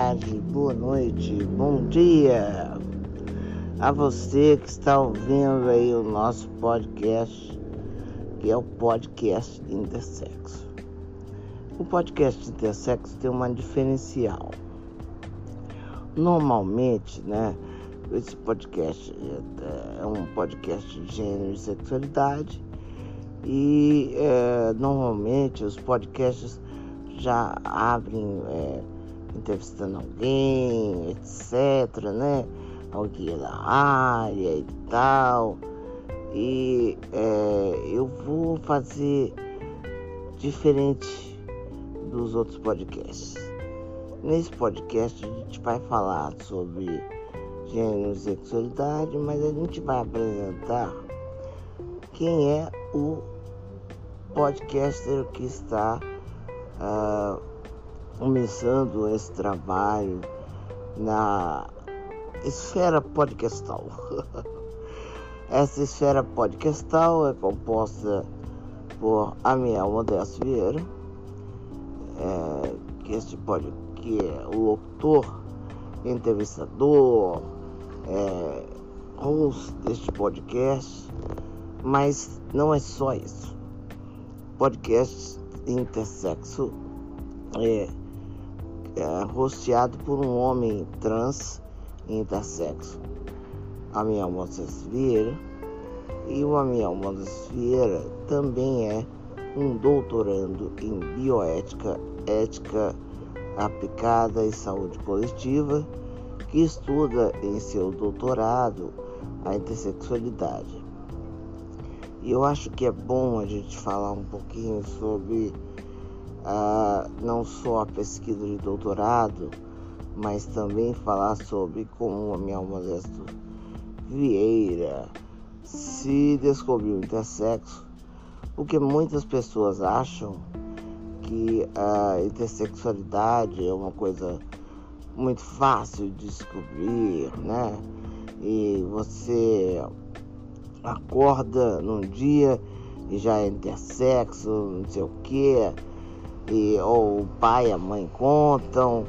tarde, boa noite, bom dia a você que está ouvindo aí o nosso podcast, que é o podcast Intersexo. O podcast Intersexo tem uma diferencial. Normalmente, né, esse podcast é um podcast de gênero e sexualidade e é, normalmente os podcasts já abrem é, entrevistando alguém, etc, né? Alguém da área e tal. E é, eu vou fazer diferente dos outros podcasts. Nesse podcast a gente vai falar sobre gênero e sexualidade, mas a gente vai apresentar quem é o podcaster que está uh, começando esse trabalho na esfera podcastal. Essa esfera podcastal é composta por Amiel Modesto Vieira, é, que, este pode, que é o locutor, entrevistador, é, host deste podcast, mas não é só isso. Podcast intersexo é é, rosteado por um homem trans intersexo, Amiel Moisés Vieira, e o Amiel Moisés Vieira também é um doutorando em bioética, ética aplicada e saúde coletiva, que estuda em seu doutorado a intersexualidade. E eu acho que é bom a gente falar um pouquinho sobre não só a pesquisa de doutorado, mas também falar sobre como a minha Modesto Vieira se descobriu intersexo, porque muitas pessoas acham que a intersexualidade é uma coisa muito fácil de descobrir, né? E você acorda num dia e já é intersexo, não sei o que, e, ou o pai e a mãe contam,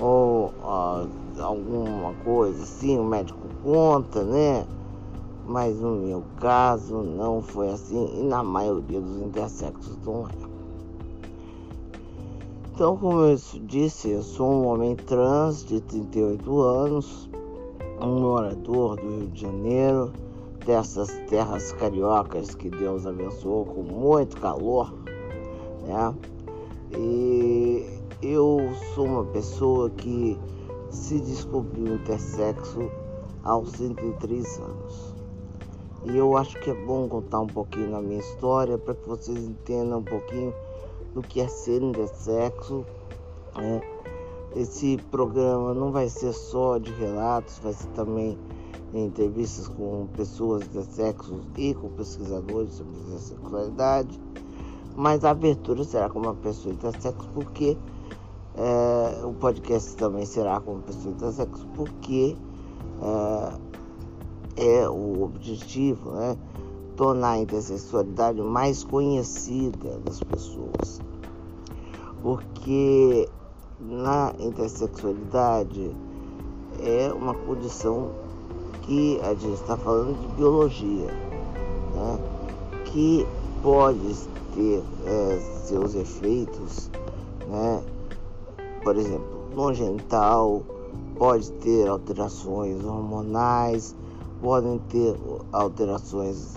ou ó, alguma coisa assim, o médico conta, né? Mas no meu caso não foi assim e na maioria dos intersexos não é. Então, como eu disse, eu sou um homem trans de 38 anos, um morador do Rio de Janeiro, dessas terras cariocas que Deus abençoou com muito calor, né? E eu sou uma pessoa que se descobriu intersexo aos 103 anos. E eu acho que é bom contar um pouquinho da minha história para que vocês entendam um pouquinho do que é ser intersexo. Né? Esse programa não vai ser só de relatos, vai ser também entrevistas com pessoas intersexos e com pesquisadores sobre sexualidade mas a abertura será com uma pessoa intersexo, porque é, o podcast também será com uma pessoa intersexo, porque é, é o objetivo, né? Tornar a intersexualidade mais conhecida das pessoas. Porque na intersexualidade é uma condição que a gente está falando de biologia, né? que pode ter é, seus efeitos, né? Por exemplo, no genital pode ter alterações hormonais, podem ter alterações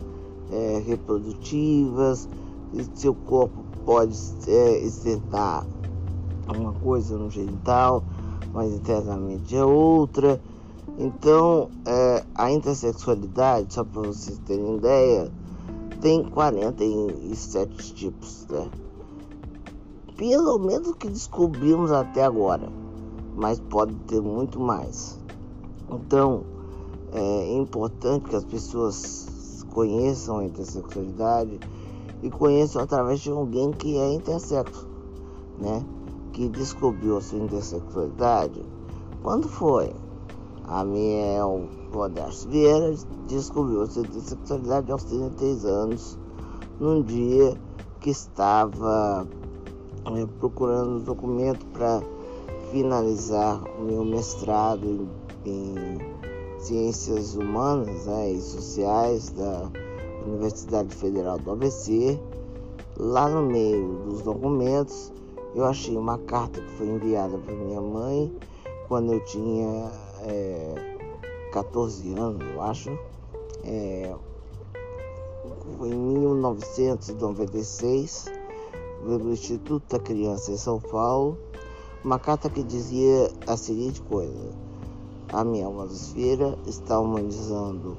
é, reprodutivas, seu corpo pode é, externar uma coisa no genital, mas internamente é outra. Então, é, a intersexualidade, só para vocês terem ideia, tem 47 tipos, né? Pelo menos que descobrimos até agora, mas pode ter muito mais. Então, é importante que as pessoas conheçam a intersexualidade e conheçam através de alguém que é intersexo, né? Que descobriu a sua intersexualidade. Quando foi? A Miel Modesto Vieira descobriu sua intersexualidade aos 33 anos, num dia que estava é, procurando documento para finalizar o meu mestrado em, em Ciências Humanas né, e Sociais da Universidade Federal do ABC, lá no meio dos documentos, eu achei uma carta que foi enviada para minha mãe quando eu tinha é, 14 anos, eu acho. É, em 1996, pelo Instituto da Criança em São Paulo, uma carta que dizia a seguinte coisa: A minha Madosfera está humanizando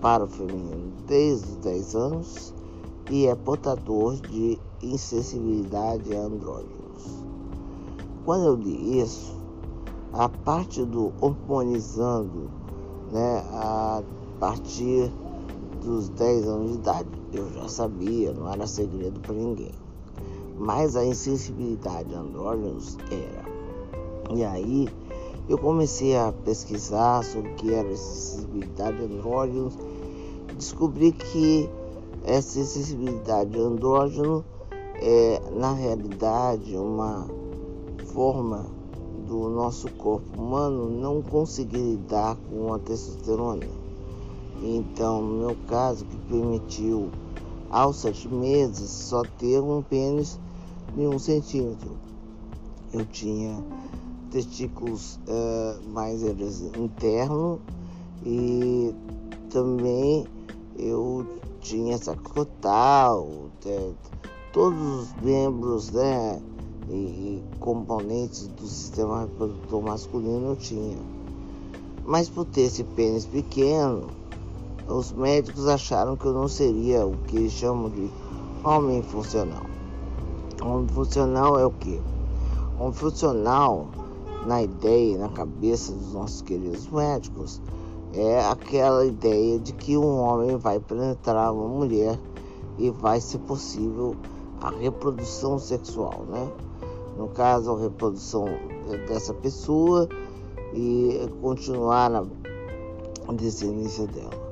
para o feminino desde os 10 anos e é portador de insensibilidade a andrógenos. Quando eu li isso, a parte do humanizando, né, a partir dos 10 anos de idade, eu já sabia, não era segredo para ninguém. Mas a insensibilidade a andrógenos era. E aí eu comecei a pesquisar sobre o que era insensibilidade a andrógenos, descobri que essa sensibilidade andrógeno é, na realidade, uma forma do nosso corpo humano não conseguir lidar com a testosterona. Então, no meu caso, que permitiu aos sete meses só ter um pênis de um centímetro. Eu tinha testículos uh, mais internos e também eu tinha sacotal, todos os membros né, e, componentes do sistema reprodutor masculino eu tinha. Mas por ter esse pênis pequeno, os médicos acharam que eu não seria o que eles chamam de homem funcional. Homem funcional é o quê? Homem funcional, na ideia, na cabeça dos nossos queridos médicos, é aquela ideia de que um homem vai penetrar uma mulher e vai ser possível a reprodução sexual, né? No caso, a reprodução dessa pessoa e continuar na descendência dela.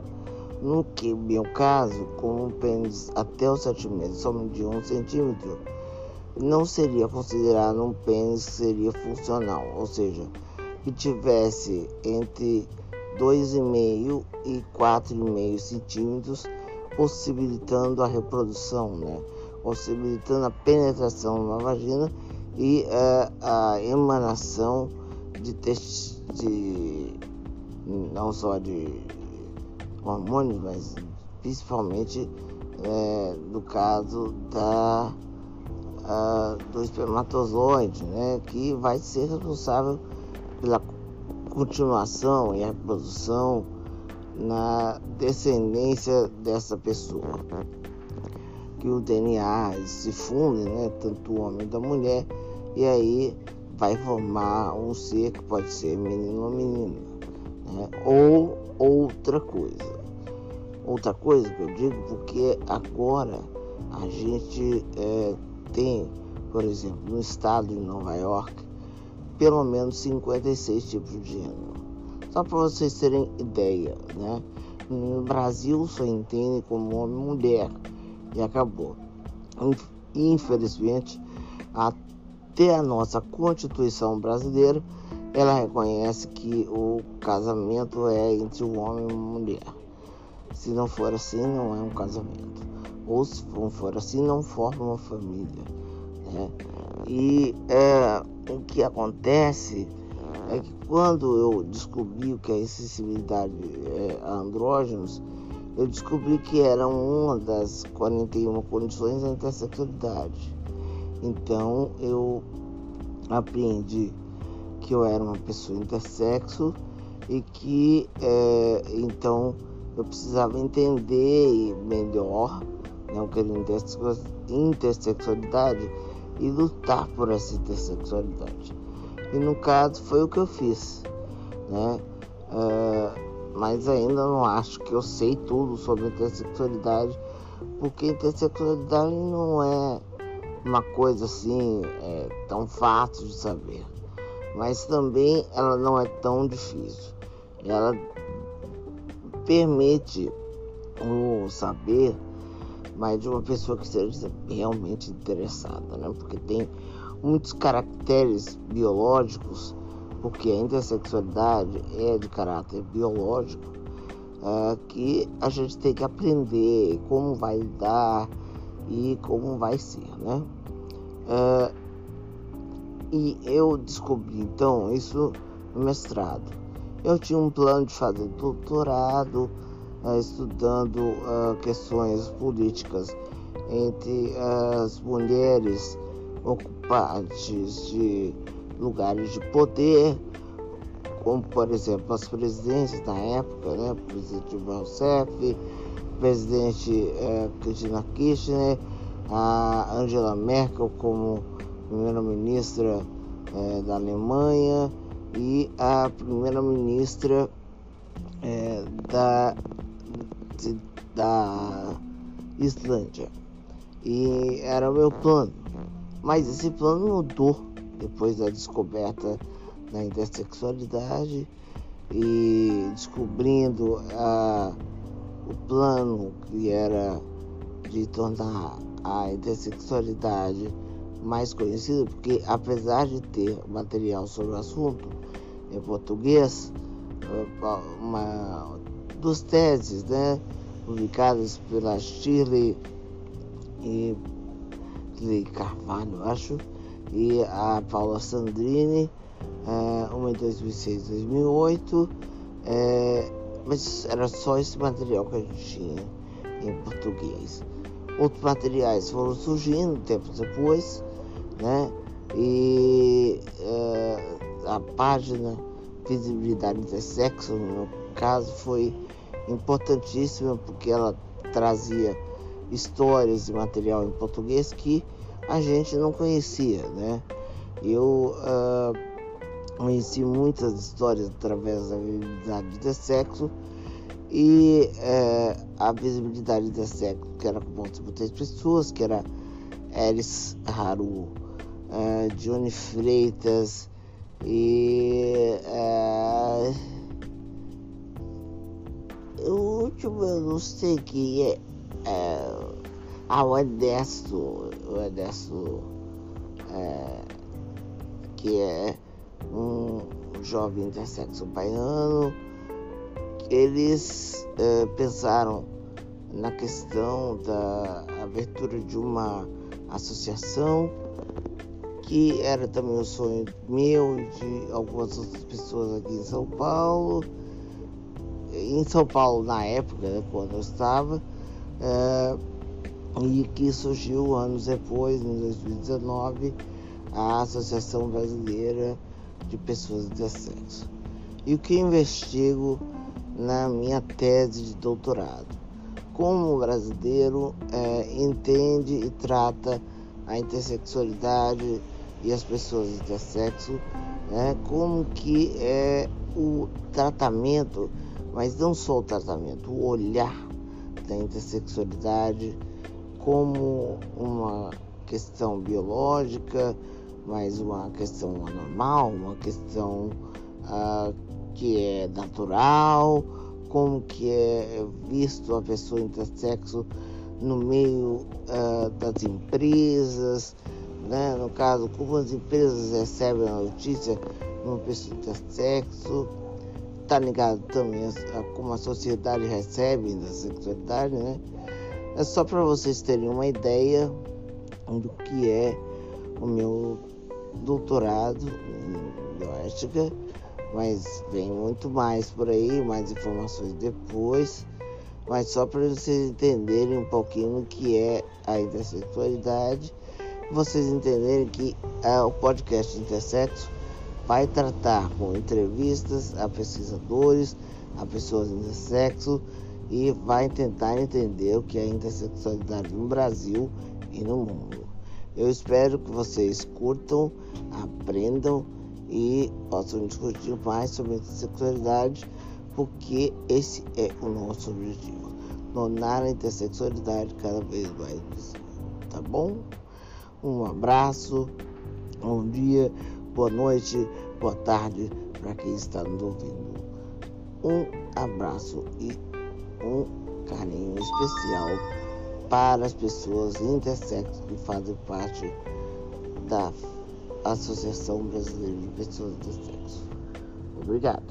No que meu caso, com um pênis até os 7 meses, somente de 1 um centímetro, não seria considerado um pênis que seria funcional, ou seja, que tivesse entre 2,5 e 4,5 centímetros, possibilitando a reprodução, né? possibilitando a penetração na vagina e uh, a emanação de, de não só de hormônios, mas principalmente é, no caso da, uh, do espermatozoide, né, que vai ser responsável pela continuação e a reprodução na descendência dessa pessoa. Que o DNA se funde, né, tanto o homem da mulher, e aí vai formar um ser que pode ser menino ou menina, né, ou outra coisa. Outra coisa que eu digo porque agora a gente é, tem, por exemplo, no estado de Nova York, pelo menos 56 tipos de gênero. Só para vocês terem ideia, né? No Brasil só entende como homem e mulher e acabou. Infelizmente, até a nossa Constituição brasileira, ela reconhece que o casamento é entre o homem e a mulher. Se não for assim, não é um casamento. Ou se não for assim, não forma uma família. Né? E é, o que acontece é que quando eu descobri o que é acessibilidade é, a andrógenos, eu descobri que era uma das 41 condições da intersexualidade. Então eu aprendi que eu era uma pessoa intersexo e que é, então eu precisava entender melhor né, o que era intersexualidade e lutar por essa intersexualidade. E no caso foi o que eu fiz, né? Uh, mas ainda não acho que eu sei tudo sobre intersexualidade, porque intersexualidade não é uma coisa assim é, tão fácil de saber. Mas também ela não é tão difícil. Ela permite o saber mas de uma pessoa que seja realmente interessada, né? Porque tem muitos caracteres biológicos, porque a intersexualidade é de caráter biológico, uh, que a gente tem que aprender como vai lidar e como vai ser, né? Uh, e eu descobri então isso no mestrado. Eu tinha um plano de fazer doutorado uh, estudando uh, questões políticas entre as mulheres ocupantes de lugares de poder, como por exemplo as presidentes da época, né? o presidente Rousseff, presidente uh, Cristina Kirchner, a Angela Merkel como primeira-ministra uh, da Alemanha e a primeira-ministra é, da, da Islândia. E era o meu plano. Mas esse plano mudou depois da descoberta da intersexualidade e descobrindo a, o plano que era de tornar a intersexualidade mais conhecida, porque apesar de ter material sobre o assunto em português, uma, duas teses, né, publicadas pela Shirley e Carvalho, acho, e a Paula Sandrini, é, uma em 2006 e 2008, é, mas era só esse material que a gente tinha em português. Outros materiais foram surgindo tempos depois, né? E é, a página Visibilidade Intersexo, no meu caso, foi importantíssima porque ela trazia histórias e material em português que a gente não conhecia, né? Eu uh, conheci muitas histórias através da visibilidade intersexo e uh, a visibilidade intersexo, que era composta por pessoas, que era Eris Haru, uh, Johnny Freitas e uh, o último eu não sei quem é, é ah, o Edesto, o Edesto é, que é jovem intersexo baiano, eles é, pensaram na questão da abertura de uma associação que era também um sonho meu e de algumas outras pessoas aqui em São Paulo. Em São Paulo na época, né, quando eu estava, é, e que surgiu anos depois, em 2019, a Associação Brasileira de Pessoas Intersexo. E o que investigo na minha tese de doutorado? Como o brasileiro é, entende e trata a intersexualidade e as pessoas intersexo, né, como que é o tratamento, mas não só o tratamento, o olhar da intersexualidade como uma questão biológica, mas uma questão anormal, uma questão uh, que é natural, como que é visto a pessoa intersexo no meio uh, das empresas, né? no caso, como as empresas recebem a notícia de uma pessoa intersexo, está ligado também a, como a sociedade recebe a sexualidade, né? É só para vocês terem uma ideia do que é o meu doutorado em bioética, mas vem muito mais por aí, mais informações depois. Mas só para vocês entenderem um pouquinho o que é a intersexualidade, vocês entenderem que é, o podcast Intersexo vai tratar com entrevistas a pesquisadores, a pessoas intersexo e vai tentar entender o que é intersexualidade no Brasil e no mundo. Eu espero que vocês curtam, aprendam e possam discutir mais sobre intersexualidade, porque esse é o nosso objetivo. Tornar a intersexualidade cada vez mais. Tá bom? Um abraço, bom dia, boa noite, boa tarde para quem está nos ouvindo. Um abraço e um carinho especial para as pessoas intersexo que fazem parte da Associação Brasileira de Pessoas do. Obrigado.